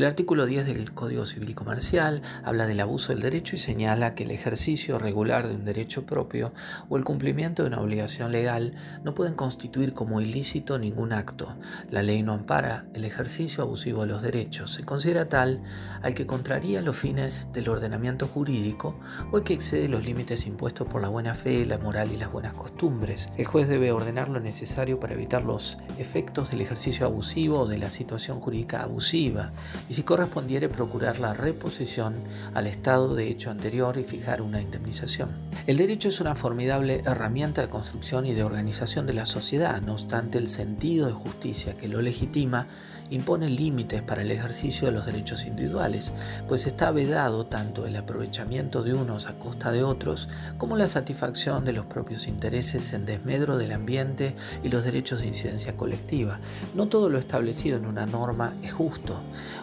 El artículo 10 del Código Civil y Comercial habla del abuso del derecho y señala que el ejercicio regular de un derecho propio o el cumplimiento de una obligación legal no pueden constituir como ilícito ningún acto. La ley no ampara el ejercicio abusivo de los derechos. Se considera tal al que contraría los fines del ordenamiento jurídico o el que excede los límites impuestos por la buena fe, la moral y las buenas costumbres. El juez debe ordenar lo necesario para evitar los efectos del ejercicio abusivo o de la situación jurídica abusiva y si correspondiere procurar la reposición al estado de hecho anterior y fijar una indemnización. El derecho es una formidable herramienta de construcción y de organización de la sociedad, no obstante el sentido de justicia que lo legitima impone límites para el ejercicio de los derechos individuales, pues está vedado tanto el aprovechamiento de unos a costa de otros como la satisfacción de los propios intereses en desmedro del ambiente y los derechos de incidencia colectiva. No todo lo establecido en una norma es justo,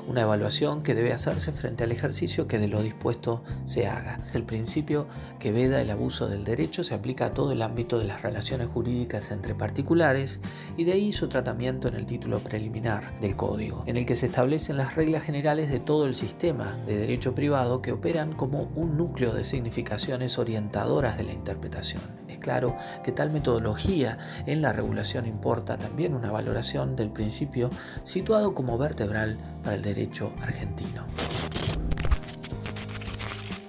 una evaluación que debe hacerse frente al ejercicio que de lo dispuesto se haga. El principio que veda el abuso del derecho se aplica a todo el ámbito de las relaciones jurídicas entre particulares y de ahí su tratamiento en el título preliminar del código, en el que se establecen las reglas generales de todo el sistema de derecho privado que operan como un núcleo de significaciones orientadoras de la interpretación. Es claro que tal metodología en la regulación importa también una valoración del principio situado como vertebral para el derecho argentino.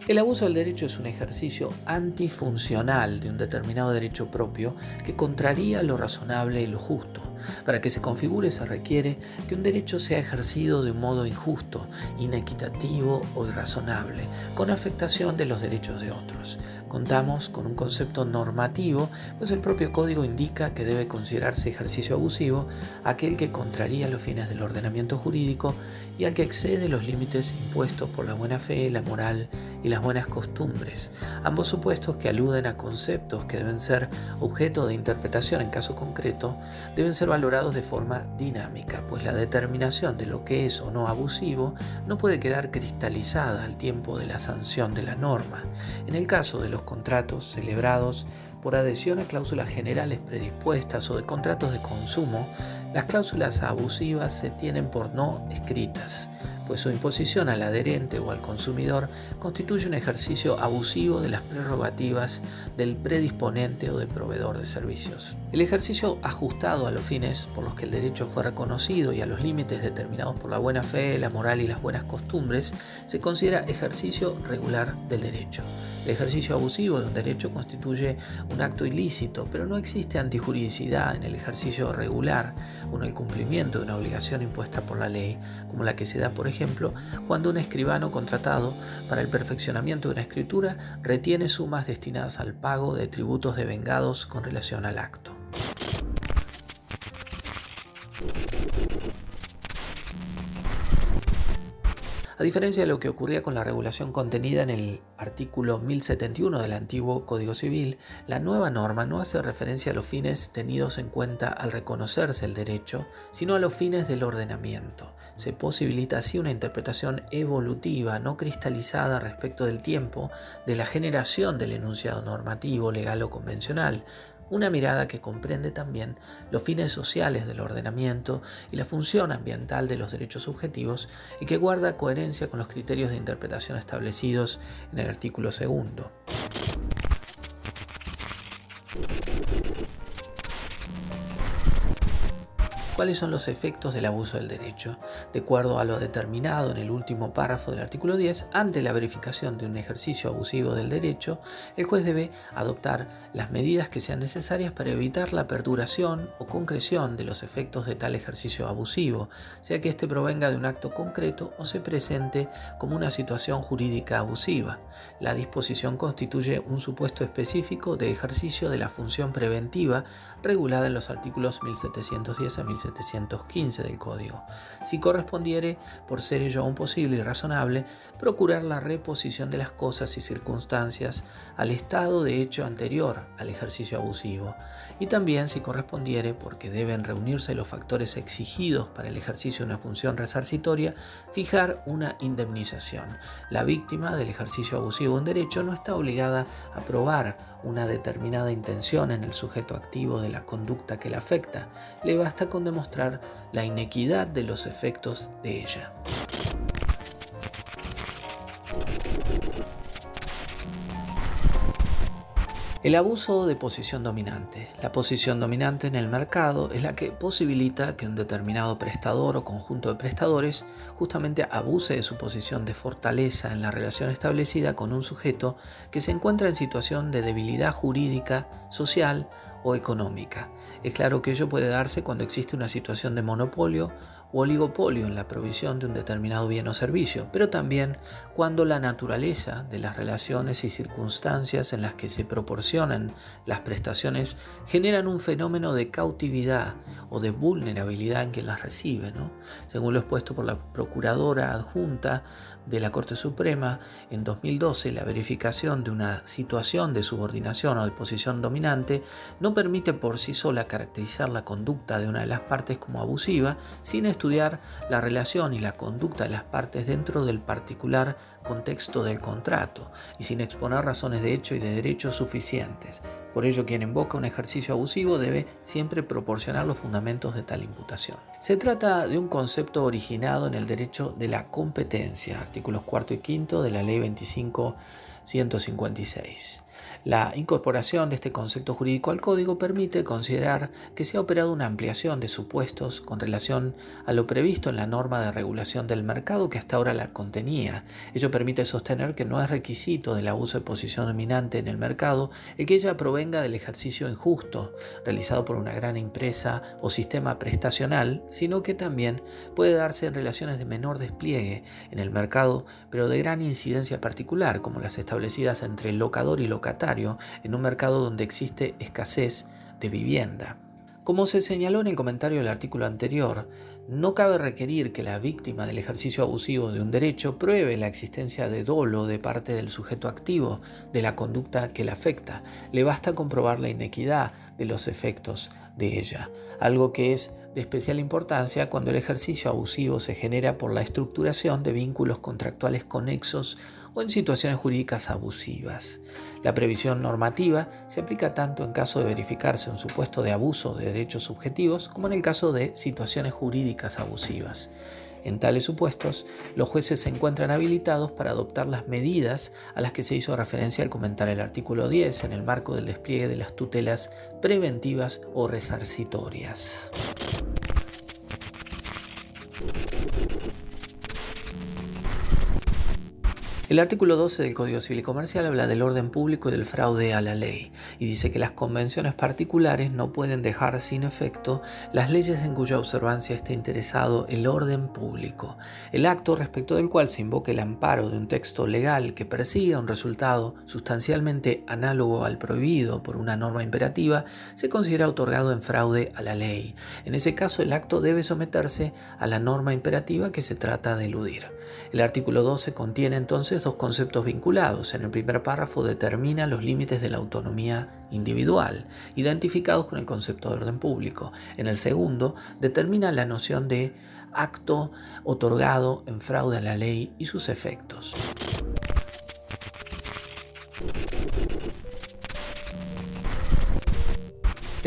El abuso del derecho es un ejercicio antifuncional de un determinado derecho propio que contraría lo razonable y lo justo. Para que se configure se requiere que un derecho sea ejercido de un modo injusto, inequitativo o irrazonable, con afectación de los derechos de otros. Contamos con un concepto normativo, pues el propio código indica que debe considerarse ejercicio abusivo aquel que contraría los fines del ordenamiento jurídico y al que excede los límites impuestos por la buena fe, la moral y las buenas costumbres, ambos supuestos que aluden a conceptos que deben ser objeto de interpretación en caso concreto, deben ser valorados de forma dinámica, pues la determinación de lo que es o no abusivo no puede quedar cristalizada al tiempo de la sanción de la norma. En el caso de los contratos celebrados por adhesión a cláusulas generales predispuestas o de contratos de consumo, las cláusulas abusivas se tienen por no escritas pues su imposición al adherente o al consumidor constituye un ejercicio abusivo de las prerrogativas del predisponente o del proveedor de servicios. El ejercicio ajustado a los fines por los que el derecho fue reconocido y a los límites determinados por la buena fe, la moral y las buenas costumbres se considera ejercicio regular del derecho. El ejercicio abusivo de un derecho constituye un acto ilícito, pero no existe antijuridicidad en el ejercicio regular o en el cumplimiento de una obligación impuesta por la ley, como la que se da, por ejemplo, cuando un escribano contratado para el perfeccionamiento de una escritura retiene sumas destinadas al pago de tributos devengados con relación al acto. A diferencia de lo que ocurría con la regulación contenida en el artículo 1071 del antiguo Código Civil, la nueva norma no hace referencia a los fines tenidos en cuenta al reconocerse el derecho, sino a los fines del ordenamiento. Se posibilita así una interpretación evolutiva, no cristalizada respecto del tiempo, de la generación del enunciado normativo, legal o convencional, una mirada que comprende también los fines sociales del ordenamiento y la función ambiental de los derechos subjetivos y que guarda coherencia con los criterios de interpretación establecidos en el artículo segundo. Cuáles son los efectos del abuso del derecho. De acuerdo a lo determinado en el último párrafo del artículo 10, ante la verificación de un ejercicio abusivo del derecho, el juez debe adoptar las medidas que sean necesarias para evitar la perduración o concreción de los efectos de tal ejercicio abusivo, sea que éste provenga de un acto concreto o se presente como una situación jurídica abusiva. La disposición constituye un supuesto específico de ejercicio de la función preventiva regulada en los artículos 1710 a 1710 715 del Código. Si correspondiere, por ser ello aún posible y razonable, procurar la reposición de las cosas y circunstancias al estado de hecho anterior al ejercicio abusivo, y también si correspondiere, porque deben reunirse los factores exigidos para el ejercicio de una función resarcitoria, fijar una indemnización. La víctima del ejercicio abusivo de un derecho no está obligada a probar una determinada intención en el sujeto activo de la conducta que la afecta, le basta con demostrar la inequidad de los efectos de ella. El abuso de posición dominante. La posición dominante en el mercado es la que posibilita que un determinado prestador o conjunto de prestadores justamente abuse de su posición de fortaleza en la relación establecida con un sujeto que se encuentra en situación de debilidad jurídica, social o económica. Es claro que ello puede darse cuando existe una situación de monopolio oligopolio en la provisión de un determinado bien o servicio, pero también cuando la naturaleza de las relaciones y circunstancias en las que se proporcionan las prestaciones generan un fenómeno de cautividad o de vulnerabilidad en quien las recibe. Según lo expuesto por la Procuradora Adjunta de la Corte Suprema, en 2012 la verificación de una situación de subordinación o de posición dominante no permite por sí sola caracterizar la conducta de una de las partes como abusiva sin estudiar la relación y la conducta de las partes dentro del particular contexto del contrato y sin exponer razones de hecho y de derecho suficientes. Por ello, quien invoca un ejercicio abusivo debe siempre proporcionar los fundamentos de tal imputación. Se trata de un concepto originado en el derecho de la competencia, artículos 4 y 5 de la Ley 25 156. La incorporación de este concepto jurídico al código permite considerar que se ha operado una ampliación de supuestos con relación a lo previsto en la norma de regulación del mercado que hasta ahora la contenía. Ello permite sostener que no es requisito del abuso de posición dominante en el mercado el que ella provenga del ejercicio injusto realizado por una gran empresa o sistema prestacional, sino que también puede darse en relaciones de menor despliegue en el mercado, pero de gran incidencia particular, como las establecidas entre locador y en un mercado donde existe escasez de vivienda. Como se señaló en el comentario del artículo anterior, no cabe requerir que la víctima del ejercicio abusivo de un derecho pruebe la existencia de dolo de parte del sujeto activo de la conducta que le afecta. Le basta comprobar la inequidad de los efectos de ella, algo que es de especial importancia cuando el ejercicio abusivo se genera por la estructuración de vínculos contractuales conexos en situaciones jurídicas abusivas. La previsión normativa se aplica tanto en caso de verificarse un supuesto de abuso de derechos subjetivos como en el caso de situaciones jurídicas abusivas. En tales supuestos, los jueces se encuentran habilitados para adoptar las medidas a las que se hizo referencia al comentar el artículo 10 en el marco del despliegue de las tutelas preventivas o resarcitorias. El artículo 12 del Código Civil y Comercial habla del orden público y del fraude a la ley y dice que las convenciones particulares no pueden dejar sin efecto las leyes en cuya observancia esté interesado el orden público. El acto respecto del cual se invoque el amparo de un texto legal que persiga un resultado sustancialmente análogo al prohibido por una norma imperativa se considera otorgado en fraude a la ley. En ese caso el acto debe someterse a la norma imperativa que se trata de eludir. El artículo 12 contiene entonces dos conceptos vinculados. En el primer párrafo determina los límites de la autonomía individual, identificados con el concepto de orden público. En el segundo determina la noción de acto otorgado en fraude a la ley y sus efectos.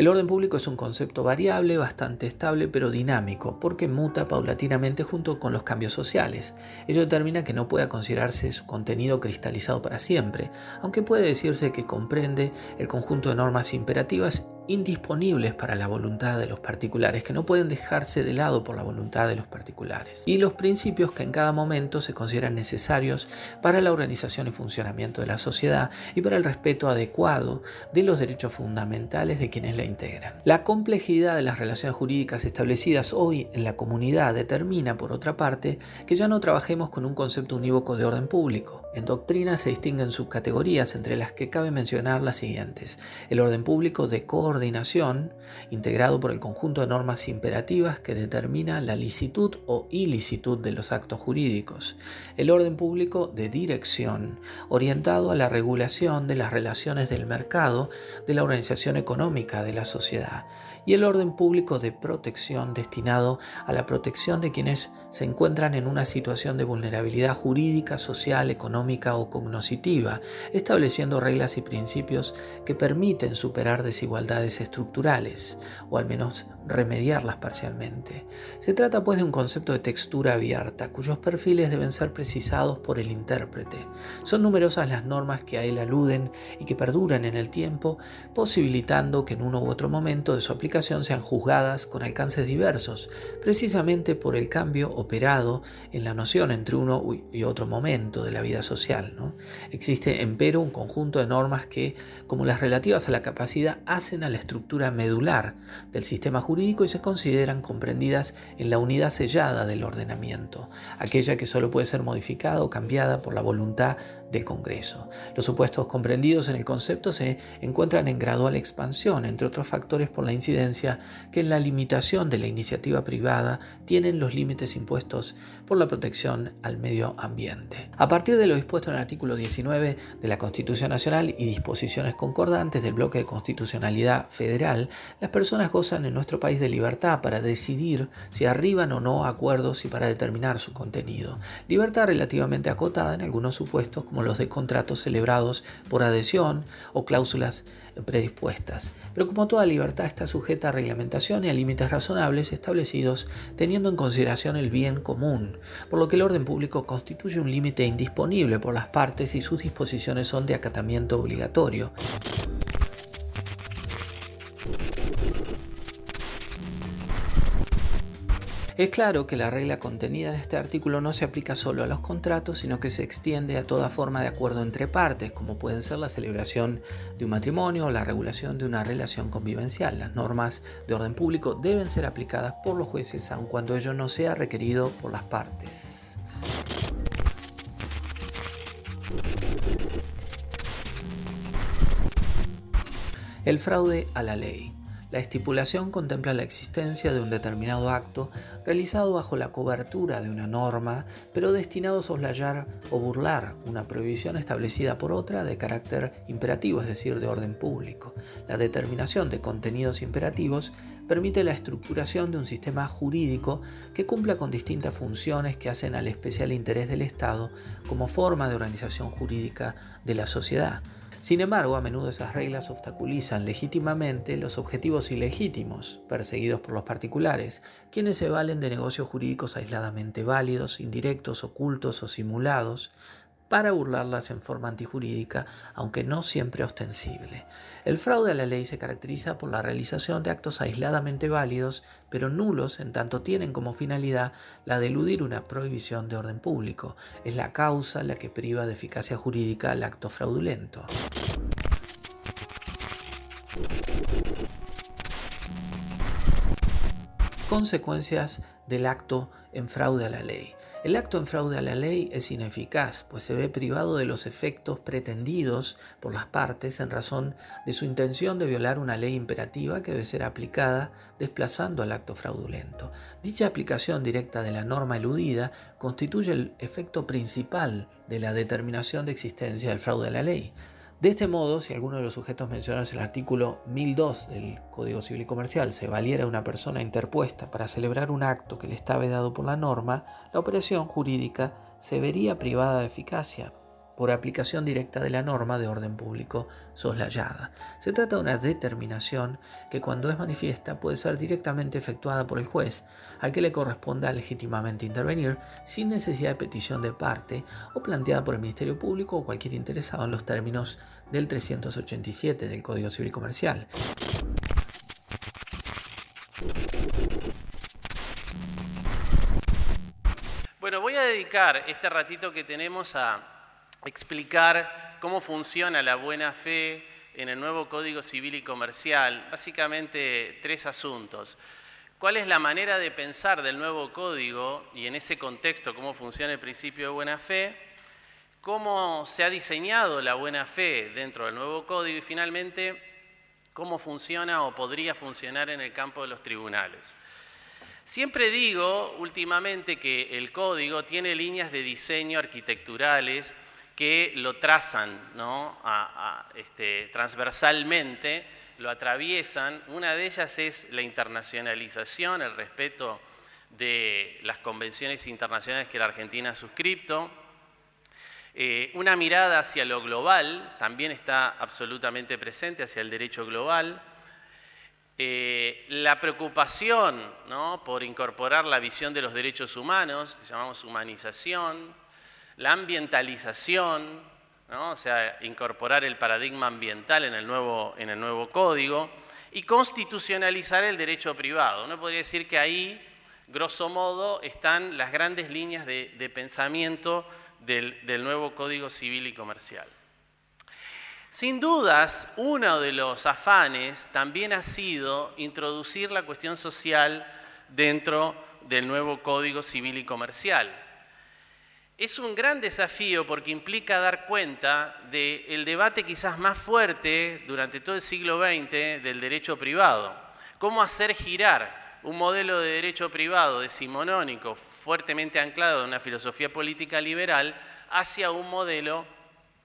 El orden público es un concepto variable, bastante estable, pero dinámico, porque muta paulatinamente junto con los cambios sociales. Ello determina que no pueda considerarse su contenido cristalizado para siempre, aunque puede decirse que comprende el conjunto de normas imperativas indisponibles para la voluntad de los particulares, que no pueden dejarse de lado por la voluntad de los particulares, y los principios que en cada momento se consideran necesarios para la organización y funcionamiento de la sociedad y para el respeto adecuado de los derechos fundamentales de quienes la integran. La complejidad de las relaciones jurídicas establecidas hoy en la comunidad determina, por otra parte, que ya no trabajemos con un concepto unívoco de orden público. En doctrina se distinguen subcategorías entre las que cabe mencionar las siguientes. El orden público de coordinación, integrado por el conjunto de normas imperativas que determina la licitud o ilicitud de los actos jurídicos. El orden público de dirección, orientado a la regulación de las relaciones del mercado, de la organización económica de la sociedad. Y el orden público de protección, destinado a la protección de quienes se encuentran en una situación de vulnerabilidad jurídica, social, económica o cognoscitiva, estableciendo reglas y principios que permiten superar desigualdades estructurales, o al menos remediarlas parcialmente. Se trata pues de un concepto de textura abierta, cuyos perfiles deben ser precisados por el intérprete. Son numerosas las normas que a él aluden y que perduran en el tiempo, posibilitando que en uno u otro momento de su aplicación sean juzgadas con alcances diversos, precisamente por el cambio operado en la noción entre uno y otro momento de la vida social. ¿no? Existe, empero, un conjunto de normas que, como las relativas a la capacidad, hacen a la estructura medular del sistema jurídico y se consideran comprendidas en la unidad sellada del ordenamiento, aquella que solo puede ser modificada o cambiada por la voluntad del Congreso. Los supuestos comprendidos en el concepto se encuentran en gradual expansión, entre otros factores por la incidencia que en la limitación de la iniciativa privada tienen los límites impuestos por la protección al medio ambiente. A partir de lo dispuesto en el artículo 19 de la Constitución Nacional y disposiciones concordantes del bloque de constitucionalidad federal, las personas gozan en nuestro país de libertad para decidir si arriban o no acuerdos y para determinar su contenido. Libertad relativamente acotada en algunos supuestos como los de contratos celebrados por adhesión o cláusulas predispuestas. Pero como toda libertad está sujeta a reglamentación y a límites razonables establecidos teniendo en consideración el bien común, por lo que el orden público constituye un límite indisponible por las partes y sus disposiciones son de acatamiento obligatorio. Es claro que la regla contenida en este artículo no se aplica solo a los contratos, sino que se extiende a toda forma de acuerdo entre partes, como pueden ser la celebración de un matrimonio o la regulación de una relación convivencial. Las normas de orden público deben ser aplicadas por los jueces, aun cuando ello no sea requerido por las partes. El fraude a la ley. La estipulación contempla la existencia de un determinado acto realizado bajo la cobertura de una norma, pero destinado a soslayar o burlar una prohibición establecida por otra de carácter imperativo, es decir, de orden público. La determinación de contenidos imperativos permite la estructuración de un sistema jurídico que cumpla con distintas funciones que hacen al especial interés del Estado como forma de organización jurídica de la sociedad. Sin embargo, a menudo esas reglas obstaculizan legítimamente los objetivos ilegítimos perseguidos por los particulares, quienes se valen de negocios jurídicos aisladamente válidos, indirectos, ocultos o simulados, para burlarlas en forma antijurídica, aunque no siempre ostensible. El fraude a la ley se caracteriza por la realización de actos aisladamente válidos, pero nulos en tanto tienen como finalidad la de eludir una prohibición de orden público. Es la causa la que priva de eficacia jurídica al acto fraudulento. Consecuencias del acto en fraude a la ley. El acto en fraude a la ley es ineficaz, pues se ve privado de los efectos pretendidos por las partes en razón de su intención de violar una ley imperativa que debe ser aplicada desplazando al acto fraudulento. Dicha aplicación directa de la norma eludida constituye el efecto principal de la determinación de existencia del fraude a la ley. De este modo, si alguno de los sujetos mencionados en el artículo 1002 del Código Civil y Comercial se valiera una persona interpuesta para celebrar un acto que le está vedado por la norma, la operación jurídica se vería privada de eficacia por aplicación directa de la norma de orden público soslayada. Se trata de una determinación que cuando es manifiesta puede ser directamente efectuada por el juez, al que le corresponda legítimamente intervenir sin necesidad de petición de parte o planteada por el Ministerio Público o cualquier interesado en los términos del 387 del Código Civil Comercial. Bueno, voy a dedicar este ratito que tenemos a explicar cómo funciona la buena fe en el nuevo Código Civil y Comercial. Básicamente tres asuntos. ¿Cuál es la manera de pensar del nuevo código y en ese contexto cómo funciona el principio de buena fe? cómo se ha diseñado la buena fe dentro del nuevo código y finalmente cómo funciona o podría funcionar en el campo de los tribunales. Siempre digo últimamente que el código tiene líneas de diseño arquitecturales que lo trazan este, transversalmente, lo atraviesan. Una de ellas es la internacionalización, el respeto de las convenciones internacionales que la Argentina ha suscrito. Eh, una mirada hacia lo global también está absolutamente presente, hacia el derecho global. eh, la preocupación por incorporar la visión de los derechos humanos, que llamamos humanización, la ambientalización, o sea, incorporar el paradigma ambiental en el nuevo, en el nuevo código, y constitucionalizar el derecho privado. Uno podría decir que ahí, grosso modo, están las grandes líneas de, pensamiento del, del nuevo Código Civil y Comercial. Sin dudas, uno de los afanes también ha sido introducir la cuestión social dentro del nuevo Código Civil y Comercial. Es un gran desafío porque implica dar cuenta del debate quizás más fuerte durante todo el siglo XX del derecho privado. Cómo hacer girar un modelo de derecho privado decimonónico fuertemente anclado en una filosofía política liberal hacia un modelo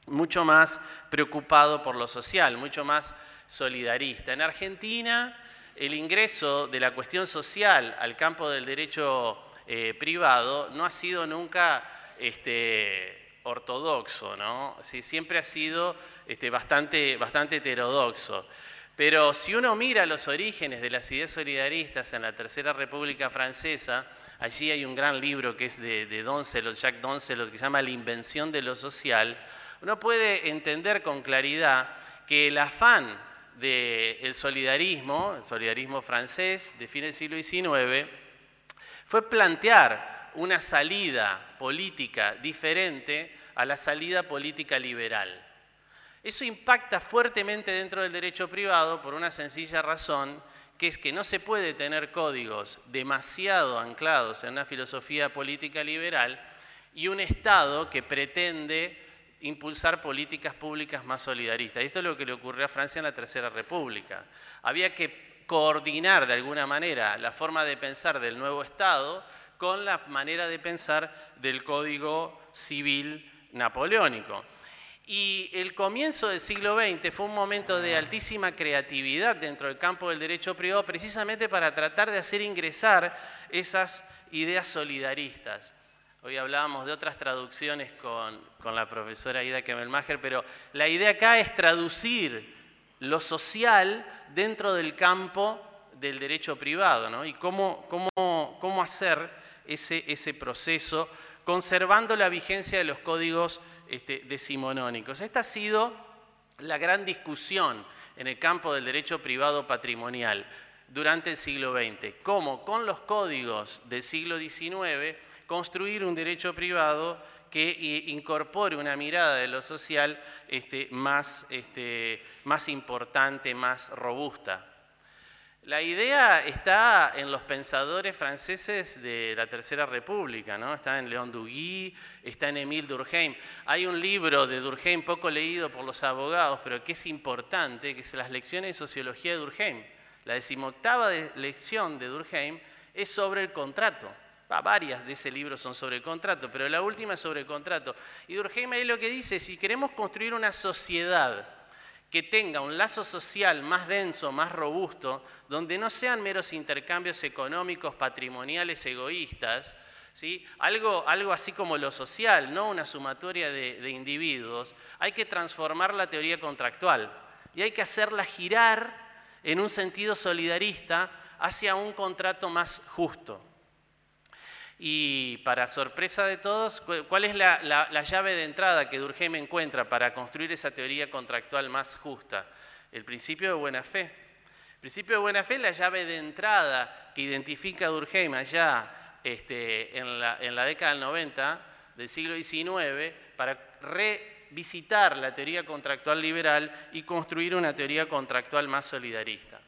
mucho más preocupado por lo social, mucho más solidarista. En Argentina, el ingreso de la cuestión social al campo del derecho eh, privado no ha sido nunca este, ortodoxo, ¿no? siempre ha sido este, bastante, bastante heterodoxo. Pero si uno mira los orígenes de las ideas solidaristas en la Tercera República Francesa, allí hay un gran libro que es de, de Doncelot, Jacques Doncelot, que se llama La invención de lo social, uno puede entender con claridad que el afán del solidarismo, el solidarismo francés de fin del siglo XIX, fue plantear una salida política diferente a la salida política liberal. Eso impacta fuertemente dentro del derecho privado por una sencilla razón, que es que no se puede tener códigos demasiado anclados en una filosofía política liberal y un Estado que pretende impulsar políticas públicas más solidaristas. esto es lo que le ocurrió a Francia en la Tercera República. Había que coordinar de alguna manera la forma de pensar del nuevo Estado con la manera de pensar del Código Civil Napoleónico. Y el comienzo del siglo XX fue un momento de altísima creatividad dentro del campo del derecho privado, precisamente para tratar de hacer ingresar esas ideas solidaristas. Hoy hablábamos de otras traducciones con, la profesora Ida Kemelmacher, pero la idea acá es traducir lo social dentro del campo del derecho privado, ¿no? Y cómo, cómo, cómo hacer ese, proceso, conservando la vigencia de los códigos este, decimonónicos. Esta ha sido la gran discusión en el campo del derecho privado patrimonial durante el siglo XX. Cómo con los códigos del siglo XIX construir un derecho privado que incorpore una mirada de lo social este, más, este, más importante, más robusta. La idea está en los pensadores franceses de la Tercera República, ¿no? está en León Duguy, está en Émile Durkheim. Hay un libro de Durkheim poco leído por los abogados, pero que es importante, que es las lecciones de sociología de Durkheim. La decimoctava lección de Durkheim es sobre el contrato. varias de ese libro son sobre el contrato, pero la última es sobre el contrato. Y Durkheim ahí lo que dice, si queremos construir una sociedad que tenga un lazo social más denso, más robusto, donde no sean meros intercambios económicos, patrimoniales, egoístas, algo, algo así como lo social, no una sumatoria de individuos, hay que transformar la teoría contractual y hay que hacerla girar en un sentido solidarista hacia un contrato más justo. Y para sorpresa de todos, ¿cuál es la, llave de entrada que Durkheim encuentra para construir esa teoría contractual más justa? El principio de buena fe. El principio de buena fe es la llave de entrada que identifica Durkheim allá este, en, la, en la década del 90 del siglo XIX para revisitar la teoría contractual liberal y construir una teoría contractual más solidarista.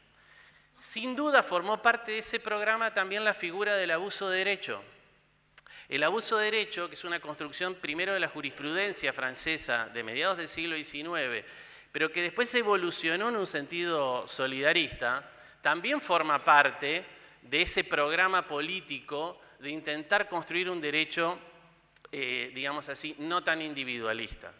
Sin duda formó parte de ese programa también la figura del abuso de derecho. El abuso de derecho, que es una construcción primero de la jurisprudencia francesa de mediados del siglo XIX, pero que después evolucionó en un sentido solidarista, también forma parte de ese programa político de intentar construir un derecho, eh, digamos así, no tan individualista.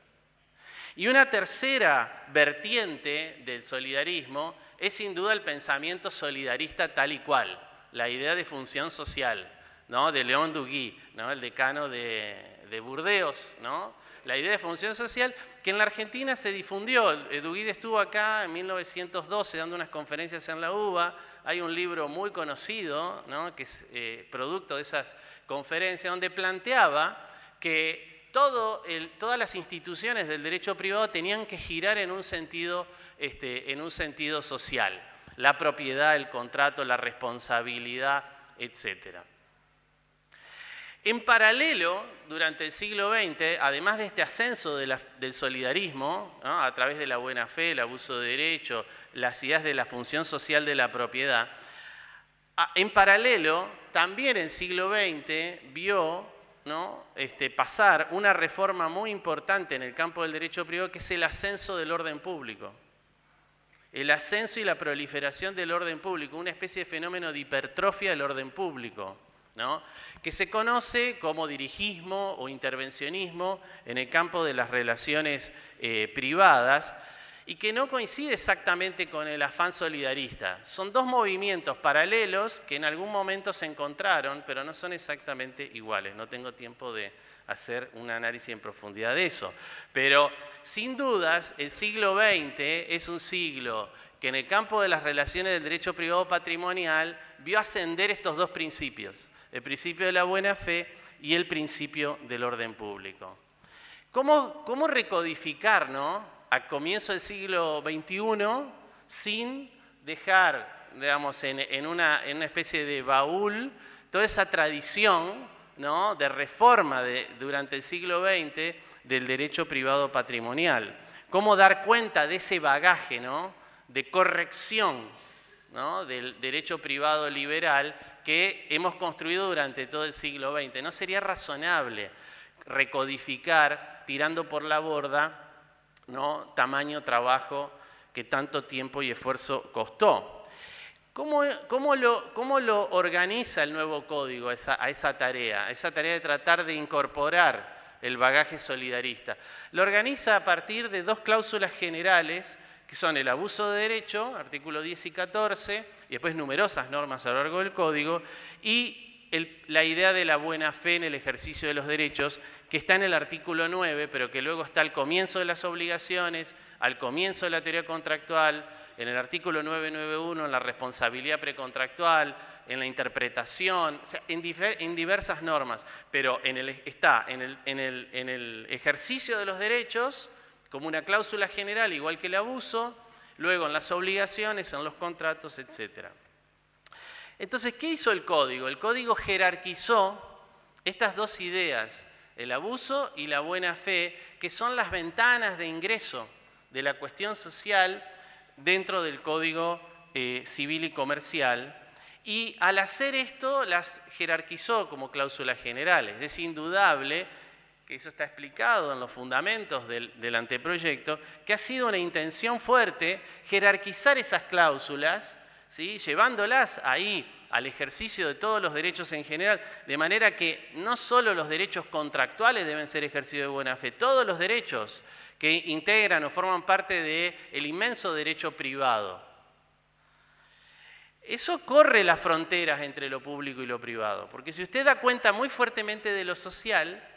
Y una tercera vertiente del solidarismo es sin duda el pensamiento solidarista tal y cual, la idea de función social ¿no? de León Duguy, ¿no? el decano de, Burdeos. ¿no? La idea de función social que en la Argentina se difundió. Duguy estuvo acá en 1912 dando unas conferencias en la UBA. Hay un libro muy conocido ¿no? que es eh, producto de esas conferencias donde planteaba que todas las instituciones del derecho privado tenían que girar en un sentido, este, en un sentido social. La propiedad, el contrato, la responsabilidad, etc. En paralelo, durante el siglo XX, además de este ascenso del solidarismo, a través de la buena fe, el abuso de derecho, las ideas de la función social de la propiedad, en paralelo, también en el siglo XX vio ¿no? este, pasar una reforma muy importante en el campo del derecho privado, que es el ascenso del orden público. El ascenso y la proliferación del orden público, una especie de fenómeno de hipertrofia del orden público que se conoce como dirigismo o intervencionismo en el campo de las relaciones eh, privadas y que no coincide exactamente con el afán solidarista. Son dos movimientos paralelos que en algún momento se encontraron, pero no son exactamente iguales. No tengo tiempo de hacer un análisis en profundidad de eso. Pero sin dudas, el siglo XX es un siglo que en el campo de las relaciones del derecho privado patrimonial vio ascender estos dos principios el principio de la buena fe y el principio del orden público. ¿Cómo, cómo recodificar a comienzo del siglo XXI sin dejar, digamos, en, una, especie de baúl toda esa tradición de reforma durante el siglo XX del derecho privado patrimonial? ¿Cómo dar cuenta de ese bagaje ¿no? de corrección del derecho privado liberal que hemos construido durante todo el siglo XX. ¿No sería razonable recodificar, tirando por la borda, ¿no? tamaño, trabajo que tanto tiempo y esfuerzo costó? ¿Cómo, lo, organiza el nuevo código a esa tarea, a esa tarea de tratar de incorporar el bagaje solidarista? Lo organiza a partir de dos cláusulas generales que son el abuso de derecho, artículo 10 y 14, y después numerosas normas a lo largo del código, y la idea de la buena fe en el ejercicio de los derechos, que está en el artículo 9, pero que luego está al comienzo de las obligaciones, al comienzo de la teoría contractual, en el artículo 991, en la responsabilidad precontractual, en la interpretación, en, diversas normas, pero está en el ejercicio de los derechos, como una cláusula general, igual que el abuso, luego en las obligaciones, en los contratos, etc. Entonces, ¿qué hizo el código? El código jerarquizó estas dos ideas, el abuso y la buena fe, que son las ventanas de ingreso de la cuestión social dentro del código eh, civil y comercial. Y al hacer esto las jerarquizó como cláusulas generales. Es indudable que eso está explicado en los fundamentos del, anteproyecto, que ha sido una intención fuerte jerarquizar esas cláusulas, llevándolas ahí al ejercicio de todos los derechos en general, de manera que no solo los derechos contractuales deben ser ejercidos de buena fe, todos los derechos que integran o forman parte del inmenso derecho privado. Eso corre las fronteras entre lo público y lo privado, porque si usted da cuenta muy fuertemente de lo social,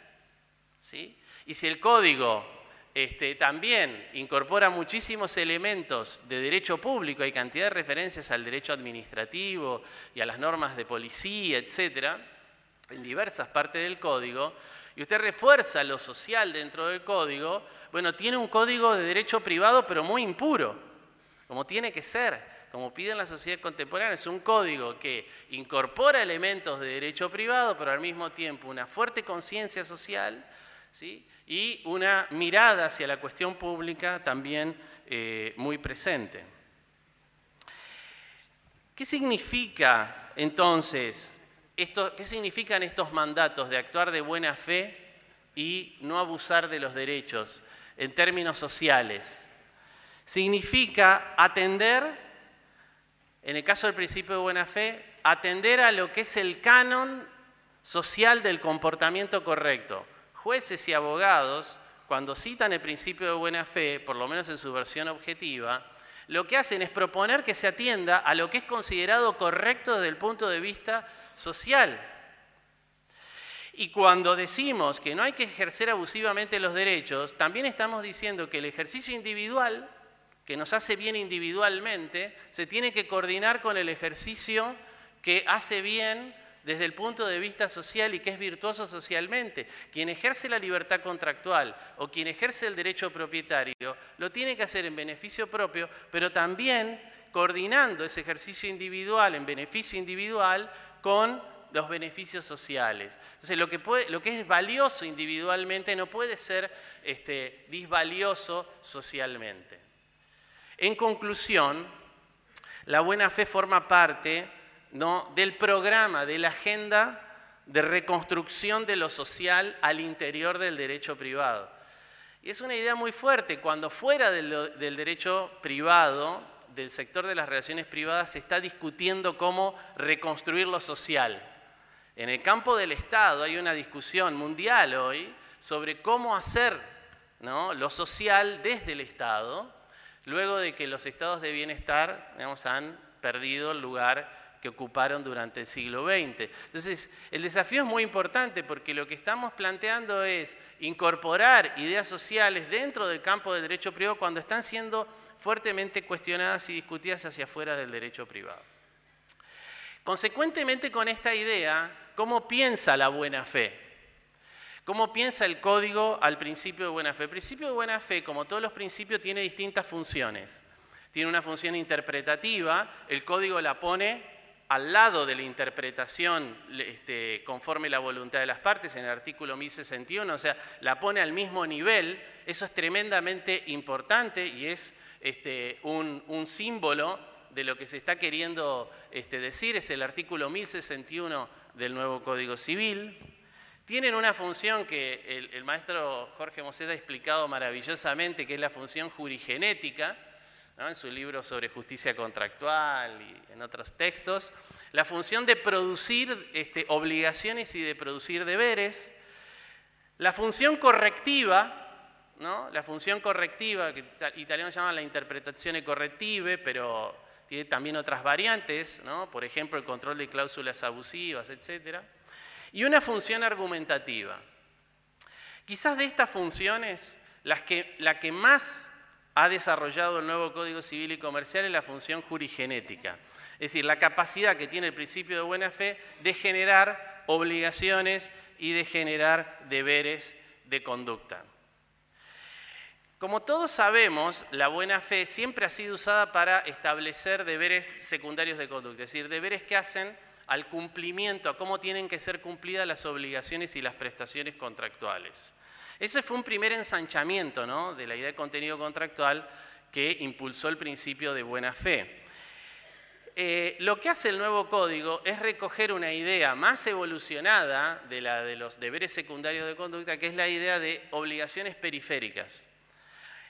y si el código este, también incorpora muchísimos elementos de derecho público, hay cantidad de referencias al derecho administrativo y a las normas de policía, etcétera, en diversas partes del código, y usted refuerza lo social dentro del código, bueno, tiene un código de derecho privado, pero muy impuro, como tiene que ser como piden la sociedad contemporánea, es un código que incorpora elementos de derecho privado, pero al mismo tiempo una fuerte conciencia social y una mirada hacia la cuestión pública también eh, muy presente. ¿Qué significa entonces, esto, qué significan estos mandatos de actuar de buena fe y no abusar de los derechos en términos sociales? Significa atender, en el caso del principio de buena fe, atender a lo que es el canon social del comportamiento correcto jueces y abogados, cuando citan el principio de buena fe, por lo menos en su versión objetiva, lo que hacen es proponer que se atienda a lo que es considerado correcto desde el punto de vista social. Y cuando decimos que no hay que ejercer abusivamente los derechos, también estamos diciendo que el ejercicio individual, que nos hace bien individualmente, se tiene que coordinar con el ejercicio que hace bien desde el punto de vista social y que es virtuoso socialmente. Quien ejerce la libertad contractual o quien ejerce el derecho propietario lo tiene que hacer en beneficio propio, pero también coordinando ese ejercicio individual en beneficio individual con los beneficios sociales. Entonces, lo que, es valioso individualmente no puede ser este, disvalioso socialmente. En conclusión, la buena fe forma parte del programa, de la agenda de reconstrucción de lo social al interior del derecho privado. Y es una idea muy fuerte cuando fuera del, derecho privado, del sector de las relaciones privadas, se está discutiendo cómo reconstruir lo social. En el campo del Estado hay una discusión mundial hoy sobre cómo hacer lo social desde el Estado, luego de que los estados de bienestar digamos, han perdido el lugar que ocuparon durante el siglo XX. Entonces, el desafío es muy importante porque lo que estamos planteando es incorporar ideas sociales dentro del campo del derecho privado cuando están siendo fuertemente cuestionadas y discutidas hacia afuera del derecho privado. Consecuentemente con esta idea, ¿cómo piensa la buena fe? ¿Cómo piensa el código al principio de buena fe? El principio de buena fe, como todos los principios, tiene distintas funciones. Tiene una función interpretativa, el código la pone al lado de la interpretación este, conforme la voluntad de las partes en el artículo 1061, o sea, la pone al mismo nivel, eso es tremendamente importante y es este, un, símbolo de lo que se está queriendo este, decir, es el artículo 1061 del nuevo Código Civil. Tienen una función que el, el maestro Jorge Moseta ha explicado maravillosamente, que es la función jurigenética, en su libro sobre justicia contractual y en otros textos, la función de producir este, obligaciones y de producir deberes, la función correctiva, ¿no? la función correctiva, que italianos llaman la interpretación corrective, pero tiene también otras variantes, ¿no? por ejemplo el control de cláusulas abusivas, etc. Y una función argumentativa. Quizás de estas funciones, las que, la que más ha desarrollado el nuevo Código Civil y Comercial en la función jurigenética. Es decir, la capacidad que tiene el principio de buena fe de generar obligaciones y de generar deberes de conducta. Como todos sabemos, la buena fe siempre ha sido usada para establecer deberes secundarios de conducta, es decir, deberes que hacen al cumplimiento, a cómo tienen que ser cumplidas las obligaciones y las prestaciones contractuales. Ese fue un primer ensanchamiento de la idea de contenido contractual que impulsó el principio de buena fe. Eh, lo que hace el nuevo código es recoger una idea más evolucionada de la de los deberes secundarios de conducta, que es la idea de obligaciones periféricas.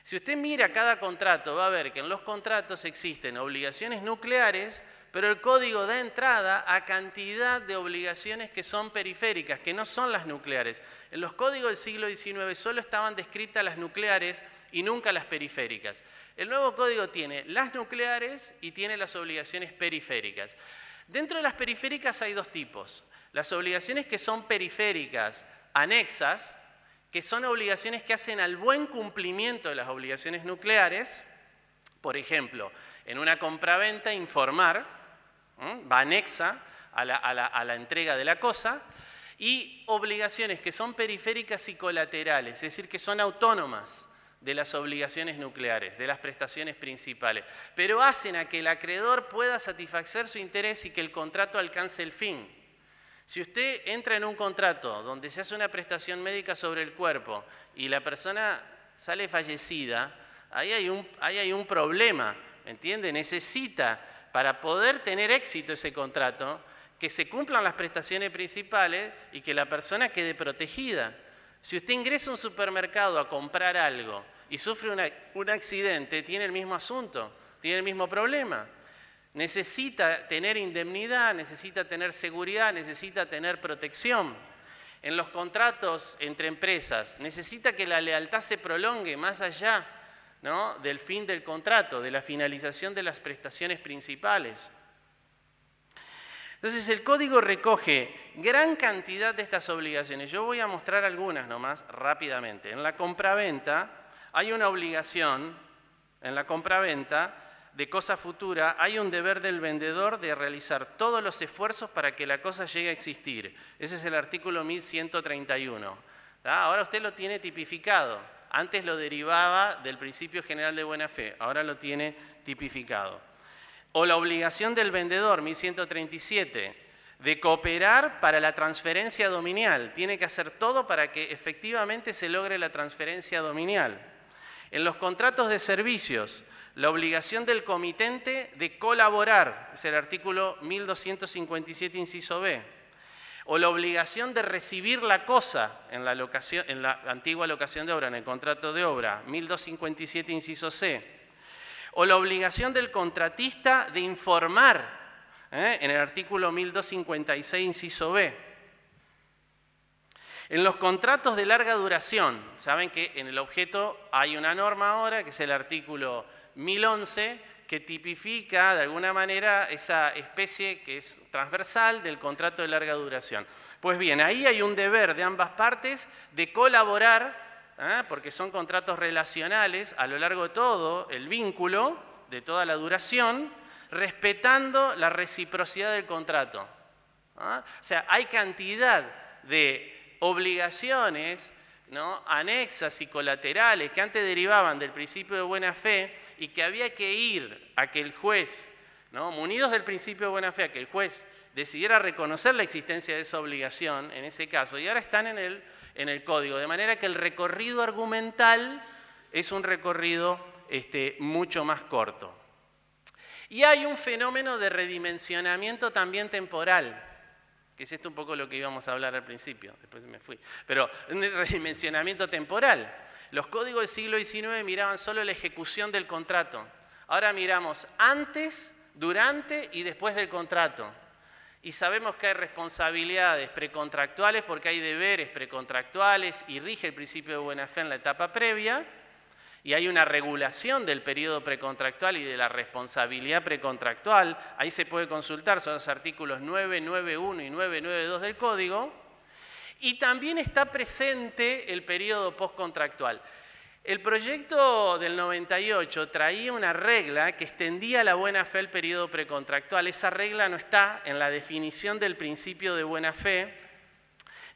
Si usted mira cada contrato, va a ver que en los contratos existen obligaciones nucleares pero el código da entrada a cantidad de obligaciones que son periféricas, que no son las nucleares. En los códigos del siglo XIX solo estaban descritas las nucleares y nunca las periféricas. El nuevo código tiene las nucleares y tiene las obligaciones periféricas. Dentro de las periféricas hay dos tipos. Las obligaciones que son periféricas, anexas, que son obligaciones que hacen al buen cumplimiento de las obligaciones nucleares. Por ejemplo, en una compraventa informar va anexa a la, entrega de la cosa, y obligaciones que son periféricas y colaterales, es decir, que son autónomas de las obligaciones nucleares, de las prestaciones principales, pero hacen a que el acreedor pueda satisfacer su interés y que el contrato alcance el fin. Si usted entra en un contrato donde se hace una prestación médica sobre el cuerpo y la persona sale fallecida, ahí hay un, ahí hay un problema, ¿me entiende? Necesita para poder tener éxito ese contrato, que se cumplan las prestaciones principales y que la persona quede protegida. Si usted ingresa a un supermercado a comprar algo y sufre un accidente, tiene el mismo asunto, tiene el mismo problema. Necesita tener indemnidad, necesita tener seguridad, necesita tener protección. En los contratos entre empresas, necesita que la lealtad se prolongue más allá del fin del contrato, de la finalización de las prestaciones principales. Entonces el código recoge gran cantidad de estas obligaciones. Yo voy a mostrar algunas nomás rápidamente. En la compraventa hay una obligación, en la compraventa de cosa futura hay un deber del vendedor de realizar todos los esfuerzos para que la cosa llegue a existir. Ese es el artículo 1131. Ahora usted lo tiene tipificado. Antes lo derivaba del principio general de buena fe, ahora lo tiene tipificado. O la obligación del vendedor, 1137, de cooperar para la transferencia dominial. Tiene que hacer todo para que efectivamente se logre la transferencia dominial. En los contratos de servicios, la obligación del comitente de colaborar, es el artículo 1257, inciso B. O la obligación de recibir la cosa en la, antigua locación de obra, en el contrato de obra, 1257, inciso C o la obligación del contratista de informar, ¿eh? en el artículo 1256, inciso B. En los contratos de larga duración, saben que en el objeto hay una norma ahora, que es el artículo 1011, que tipifica de alguna manera esa especie que es transversal del contrato de larga duración. Pues bien, ahí hay un deber de ambas partes de colaborar ¿eh? porque son contratos relacionales a lo largo de todo el vínculo, de toda la duración, respetando la reciprocidad del contrato. ¿eh? O sea, hay cantidad de obligaciones ¿no? anexas y colaterales que antes derivaban del principio de buena fe y que había que ir a que el juez, ¿no? munidos del principio de buena fe, a que el juez decidiera reconocer la existencia de esa obligación en ese caso, y ahora están en el en el código. De manera que el recorrido argumental es un recorrido este, mucho más corto. Y hay un fenómeno de redimensionamiento también temporal, que es esto un poco lo que íbamos a hablar al principio, después me fui. Pero un redimensionamiento temporal. Los códigos del siglo XIX miraban solo la ejecución del contrato. Ahora miramos antes, durante y después del contrato. Y sabemos que hay responsabilidades precontractuales porque hay deberes precontractuales y rige el principio de buena fe en la etapa previa. Y hay una regulación del periodo precontractual y de la responsabilidad precontractual. Ahí se puede consultar, son los artículos 991 y 992 del Código. Y también está presente el periodo postcontractual. El proyecto del 98 traía una regla que extendía la buena fe al periodo precontractual. Esa regla no está en la definición del principio de buena fe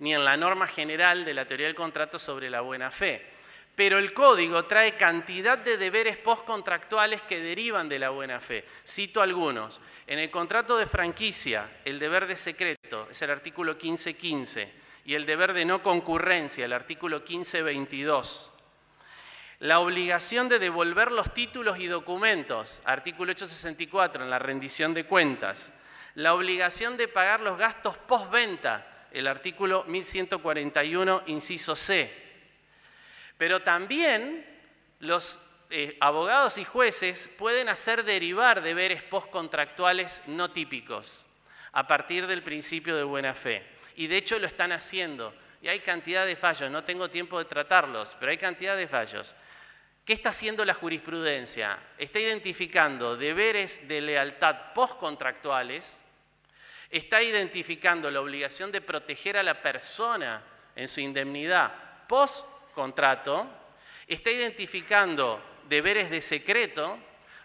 ni en la norma general de la teoría del contrato sobre la buena fe. Pero el código trae cantidad de deberes postcontractuales que derivan de la buena fe. Cito algunos. En el contrato de franquicia, el deber de secreto es el artículo 1515 y el deber de no concurrencia, el artículo 1522 la obligación de devolver los títulos y documentos, artículo 864 en la rendición de cuentas. La obligación de pagar los gastos postventa, el artículo 1141, inciso C. Pero también los eh, abogados y jueces pueden hacer derivar deberes postcontractuales no típicos a partir del principio de buena fe. Y de hecho lo están haciendo. Y hay cantidad de fallos, no tengo tiempo de tratarlos, pero hay cantidad de fallos. ¿Qué está haciendo la jurisprudencia? Está identificando deberes de lealtad postcontractuales, está identificando la obligación de proteger a la persona en su indemnidad postcontrato, está identificando deberes de secreto,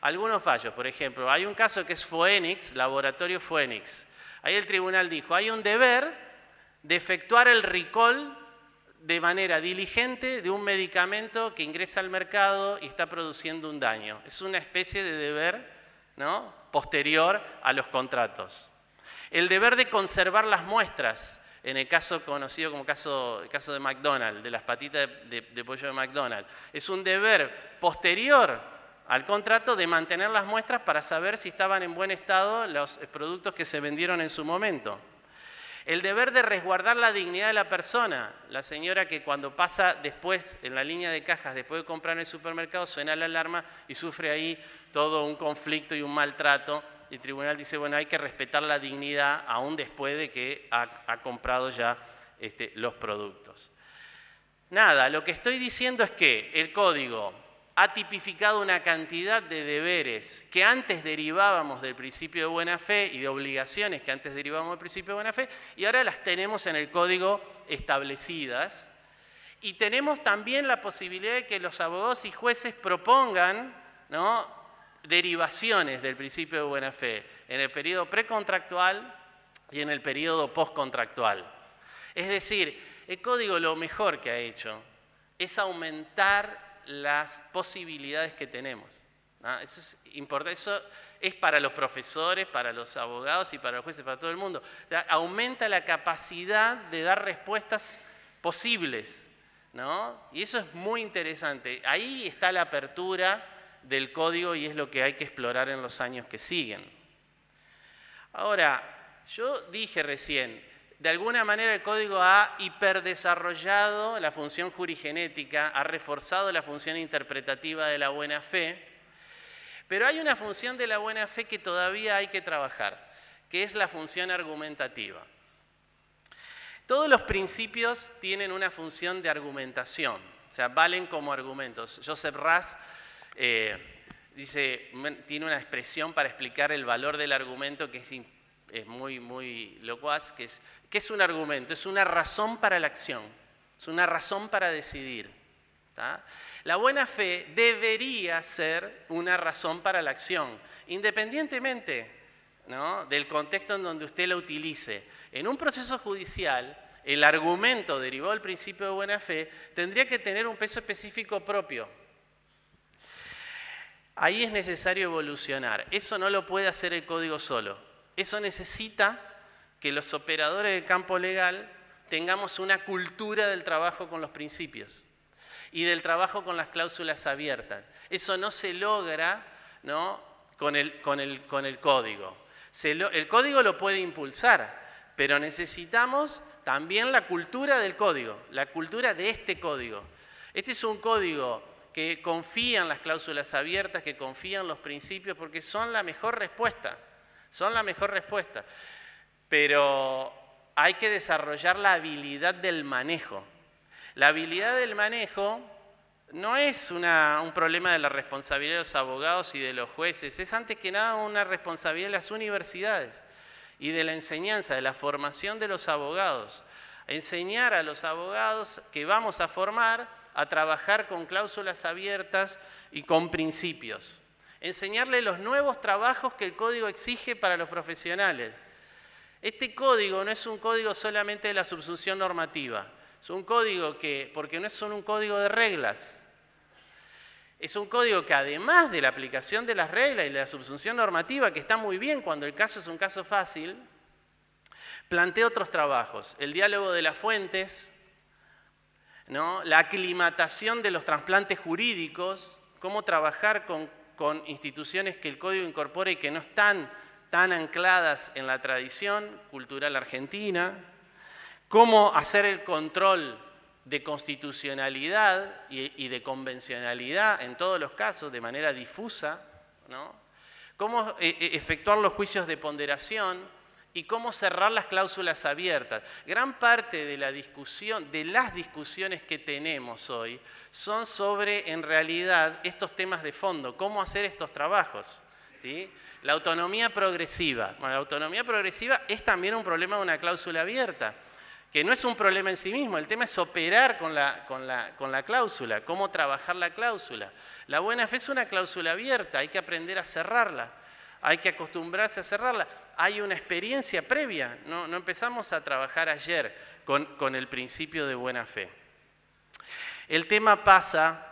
algunos fallos, por ejemplo, hay un caso que es Phoenix, laboratorio Phoenix. Ahí el tribunal dijo, hay un deber de efectuar el recall de manera diligente de un medicamento que ingresa al mercado y está produciendo un daño. Es una especie de deber ¿no? posterior a los contratos. El deber de conservar las muestras, en el caso conocido como caso, el caso de McDonald's, de las patitas de, de pollo de McDonald's, es un deber posterior al contrato de mantener las muestras para saber si estaban en buen estado los productos que se vendieron en su momento. El deber de resguardar la dignidad de la persona. La señora que cuando pasa después en la línea de cajas, después de comprar en el supermercado, suena la alarma y sufre ahí todo un conflicto y un maltrato. El tribunal dice, bueno, hay que respetar la dignidad aún después de que ha, comprado ya este, los productos. Nada, lo que estoy diciendo es que el código ha tipificado una cantidad de deberes que antes derivábamos del principio de buena fe y de obligaciones que antes derivábamos del principio de buena fe y ahora las tenemos en el código establecidas. Y tenemos también la posibilidad de que los abogados y jueces propongan derivaciones del principio de buena fe en el periodo precontractual y en el periodo postcontractual. Es decir, el código lo mejor que ha hecho es aumentar las posibilidades que tenemos. Eso es importante, eso es para los profesores, para los abogados y para los jueces, para todo el mundo. aumenta la capacidad de dar respuestas posibles. Y eso es muy interesante. Ahí está la apertura del código y es lo que hay que explorar en los años que siguen. Ahora, yo dije recién, de alguna manera el código ha hiperdesarrollado la función jurigenética, ha reforzado la función interpretativa de la buena fe, pero hay una función de la buena fe que todavía hay que trabajar, que es la función argumentativa. Todos los principios tienen una función de argumentación, o sea, valen como argumentos. Joseph Ras eh, dice, tiene una expresión para explicar el valor del argumento que es muy, muy locuaz, que es, ¿qué es un argumento? Es una razón para la acción, es una razón para decidir. La buena fe debería ser una razón para la acción, independientemente del contexto en donde usted la utilice. En un proceso judicial, el argumento derivado del principio de buena fe tendría que tener un peso específico propio. Ahí es necesario evolucionar. Eso no lo puede hacer el código solo. Eso necesita que los operadores del campo legal tengamos una cultura del trabajo con los principios y del trabajo con las cláusulas abiertas. Eso no se logra con, el, código. el código lo puede impulsar, pero necesitamos también la cultura del código, la cultura de este código. Este es un código que confía en las cláusulas abiertas, que confía en los principios, porque son la mejor respuesta. Son la mejor respuesta. Pero hay que desarrollar la habilidad del manejo. La habilidad del manejo no es un problema de la responsabilidad de los abogados y de los jueces, es antes que nada una responsabilidad de las universidades y de la enseñanza, de la formación de los abogados. Enseñar a los abogados que vamos a formar a trabajar con cláusulas abiertas y con principios. Enseñarle los nuevos trabajos que el código exige para los profesionales. Este código no es un código solamente de la subsunción normativa, es un código que, porque no es solo un código de reglas, es un código que además de la aplicación de las reglas y la subsunción normativa, que está muy bien cuando el caso es un caso fácil, plantea otros trabajos, el diálogo de las fuentes, ¿no? la aclimatación de los trasplantes jurídicos, cómo trabajar con instituciones que el código incorpora y que no están tan ancladas en la tradición cultural argentina, cómo hacer el control de constitucionalidad y, de convencionalidad en todos los casos de manera difusa, cómo eh, eh, efectuar los juicios de ponderación, y cómo cerrar las cláusulas abiertas. Gran parte de la discusión, de las discusiones que tenemos hoy, son sobre, en realidad, estos temas de fondo, cómo hacer estos trabajos. La autonomía progresiva. Bueno, la autonomía progresiva es también un problema de una cláusula abierta, que no es un problema en sí mismo, el tema es operar con la, con la, con la cláusula, cómo trabajar la cláusula. La buena fe es una cláusula abierta, hay que aprender a cerrarla, hay que acostumbrarse a cerrarla hay una experiencia previa, no, empezamos a trabajar ayer con, el principio de buena fe. El tema pasa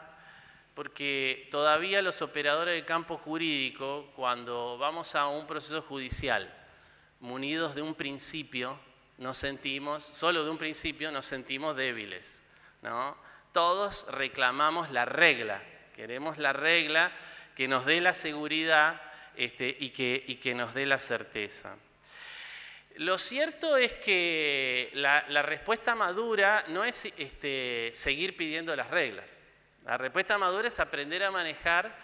porque todavía los operadores del campo jurídico, cuando vamos a un proceso judicial, munidos de un principio, nos sentimos, solo de un principio, nos sentimos débiles. ¿no? Todos reclamamos la regla, queremos la regla que nos dé la seguridad este, y, que, nos dé la certeza. Lo cierto es que la, respuesta madura no es este, seguir pidiendo las reglas. La respuesta madura es aprender a manejar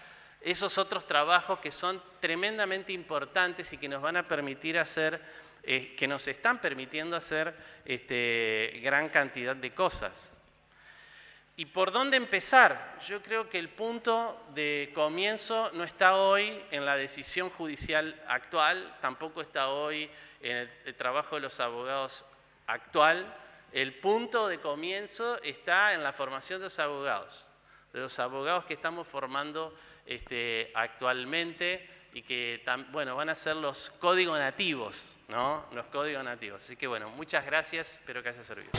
esos otros trabajos que son tremendamente importantes y que nos van a permitir hacer, eh, que nos están permitiendo hacer este, gran cantidad de cosas. ¿Y por dónde empezar? Yo creo que el punto de comienzo no está hoy en la decisión judicial actual, tampoco está hoy en el, trabajo de los abogados actual. El punto de comienzo está en la formación de los abogados, de los abogados que estamos formando este, actualmente y que bueno, van a ser los códigos nativos, ¿no? Los códigos nativos. Así que bueno, muchas gracias, espero que haya servido.